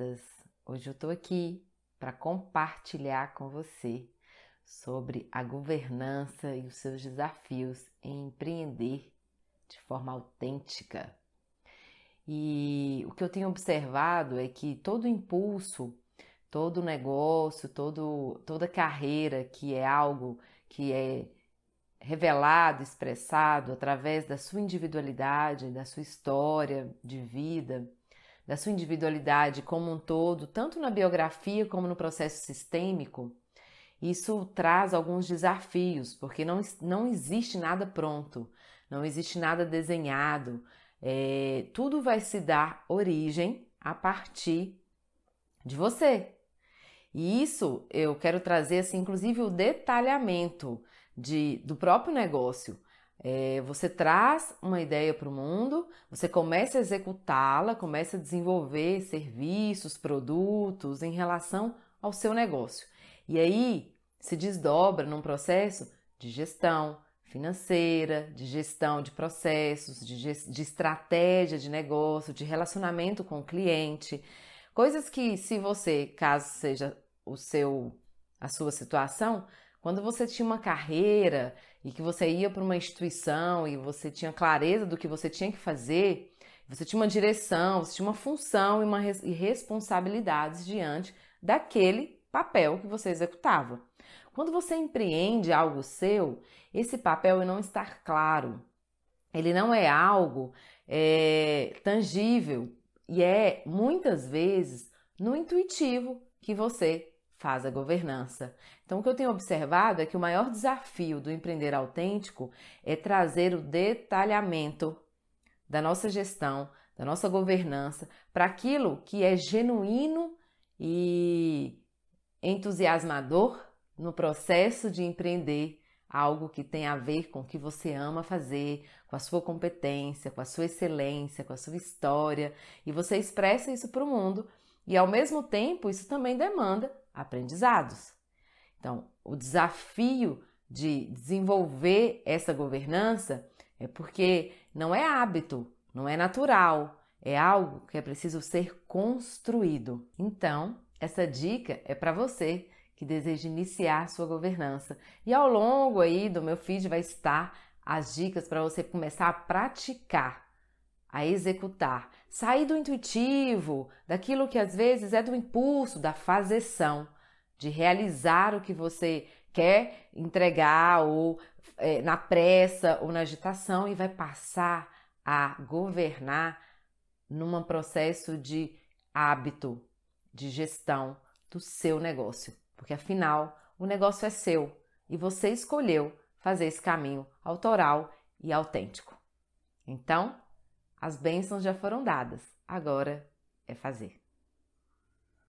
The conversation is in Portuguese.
amadas. Hoje eu estou aqui para compartilhar com você sobre a governança e os seus desafios em empreender de forma autêntica. E o que eu tenho observado é que todo impulso, todo negócio, todo, toda carreira que é algo que é revelado, expressado através da sua individualidade, da sua história de vida, da sua individualidade como um todo, tanto na biografia como no processo sistêmico, isso traz alguns desafios, porque não, não existe nada pronto, não existe nada desenhado, é, tudo vai se dar origem a partir de você. E isso eu quero trazer, assim, inclusive, o detalhamento de, do próprio negócio. É, você traz uma ideia para o mundo, você começa a executá-la, começa a desenvolver serviços, produtos em relação ao seu negócio. E aí se desdobra num processo de gestão financeira, de gestão de processos, de, de estratégia de negócio, de relacionamento com o cliente. Coisas que, se você, caso seja o seu a sua situação, quando você tinha uma carreira e que você ia para uma instituição e você tinha clareza do que você tinha que fazer, você tinha uma direção, você tinha uma função e, uma, e responsabilidades diante daquele papel que você executava. Quando você empreende algo seu, esse papel não está claro. Ele não é algo é, tangível e é muitas vezes no intuitivo que você faz a governança. Então, o que eu tenho observado é que o maior desafio do empreender autêntico é trazer o detalhamento da nossa gestão, da nossa governança, para aquilo que é genuíno e entusiasmador no processo de empreender algo que tem a ver com o que você ama fazer, com a sua competência, com a sua excelência, com a sua história, e você expressa isso para o mundo, e ao mesmo tempo isso também demanda aprendizados. Então, o desafio de desenvolver essa governança é porque não é hábito, não é natural, é algo que é preciso ser construído. Então, essa dica é para você que deseja iniciar sua governança. E ao longo aí do meu feed vai estar as dicas para você começar a praticar, a executar, sair do intuitivo, daquilo que às vezes é do impulso, da fazeção, de realizar o que você quer entregar ou é, na pressa ou na agitação e vai passar a governar num processo de hábito, de gestão do seu negócio porque afinal o negócio é seu e você escolheu fazer esse caminho autoral e autêntico. Então, as bênçãos já foram dadas, agora é fazer.